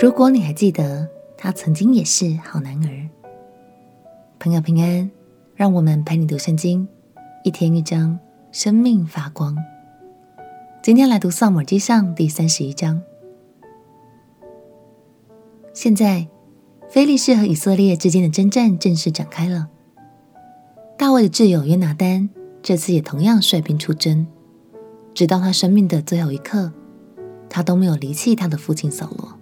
如果你还记得，他曾经也是好男儿。朋友平安，让我们陪你读圣经，一天一章，生命发光。今天来读《撒母耳记上》第三十一章。现在，非利士和以色列之间的征战正式展开了。大卫的挚友约拿单这次也同样率兵出征，直到他生命的最后一刻，他都没有离弃他的父亲扫罗。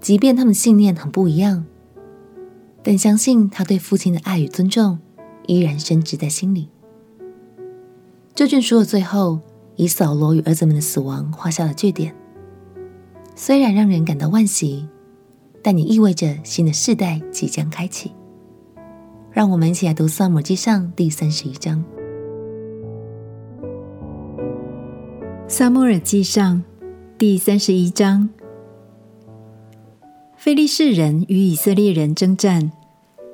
即便他们信念很不一样，但相信他对父亲的爱与尊重依然深植在心里。这卷书的最后，以扫罗与儿子们的死亡画下了句点。虽然让人感到惋惜，但也意味着新的世代即将开启。让我们一起来读《撒母记上》第三十一章。《撒母耳记上》第三十一章。非利士人与以色列人征战，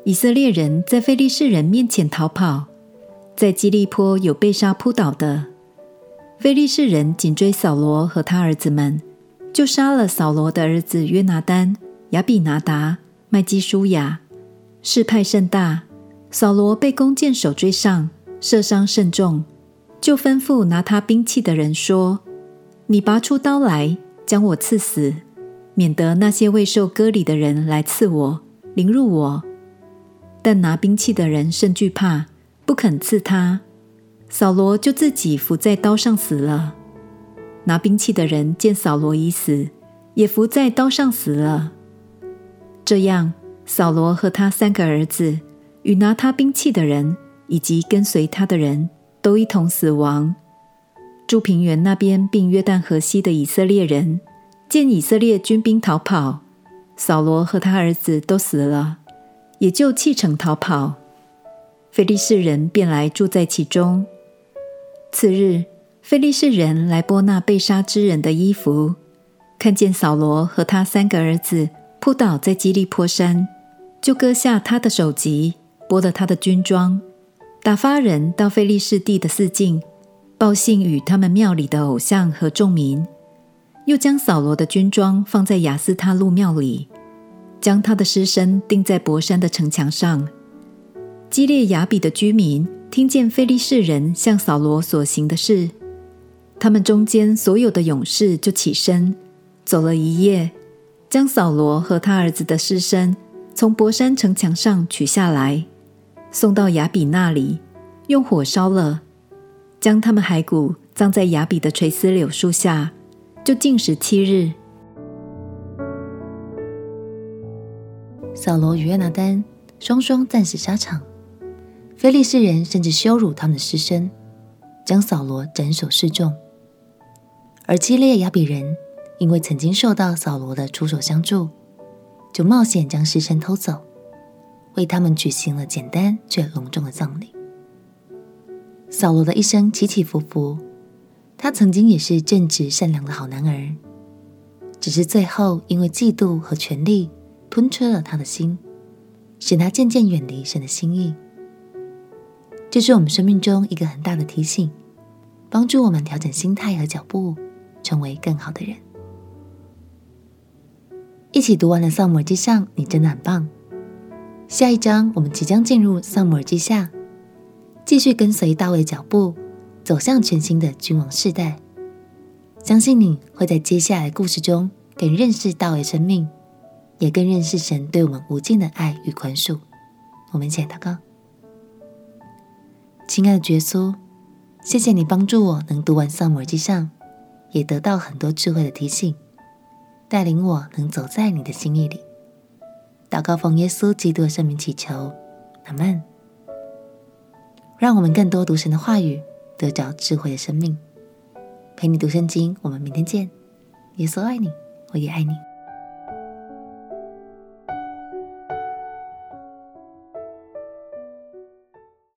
以色列人在非利士人面前逃跑，在基利波有被杀扑倒的。非利士人紧追扫罗和他儿子们，就杀了扫罗的儿子约拿单、亚比拿达、麦基舒雅，势派甚大。扫罗被弓箭手追上，射伤甚重，就吩咐拿他兵器的人说：“你拔出刀来，将我刺死。”免得那些未受割礼的人来刺我，凌辱我。但拿兵器的人甚惧怕，不肯刺他。扫罗就自己伏在刀上死了。拿兵器的人见扫罗已死，也伏在刀上死了。这样，扫罗和他三个儿子与拿他兵器的人，以及跟随他的人都一同死亡。诸平原那边并约旦河西的以色列人。见以色列军兵逃跑，扫罗和他儿子都死了，也就弃城逃跑。非利士人便来住在其中。次日，非利士人来剥那被杀之人的衣服，看见扫罗和他三个儿子扑倒在基利波山，就割下他的首级，剥了他的军装，打发人到非利士地的四境，报信与他们庙里的偶像和众民。又将扫罗的军装放在亚斯他录庙里，将他的尸身钉在伯山的城墙上。基列雅比的居民听见非利士人向扫罗所行的事，他们中间所有的勇士就起身，走了一夜，将扫罗和他儿子的尸身从伯山城墙上取下来，送到雅比那里，用火烧了，将他们骸骨葬在雅比的垂丝柳树下。就禁食七日。扫罗与约拿单双双战死沙场，非利士人甚至羞辱他们的尸身，将扫罗斩首示众。而基列雅比人因为曾经受到扫罗的出手相助，就冒险将尸身偷走，为他们举行了简单却隆重的葬礼。扫罗的一生起起伏伏。他曾经也是正直善良的好男儿，只是最后因为嫉妒和权力吞吃了他的心，使他渐渐远离神的心意。这是我们生命中一个很大的提醒，帮助我们调整心态和脚步，成为更好的人。一起读完了《撒母耳记上》，你真的很棒。下一章我们即将进入《撒母耳记下》，继续跟随大卫的脚步。走向全新的君王世代，相信你会在接下来故事中更认识大卫生命，也更认识神对我们无尽的爱与宽恕。我们一起来祷告：亲爱的耶稣，谢谢你帮助我能读完撒母耳记上，也得到很多智慧的提醒，带领我能走在你的心意里。祷告奉耶稣基督的圣名祈求，阿门。让我们更多读神的话语。得着智慧的生命，陪你读圣经。我们明天见。耶稣爱你，我也爱你。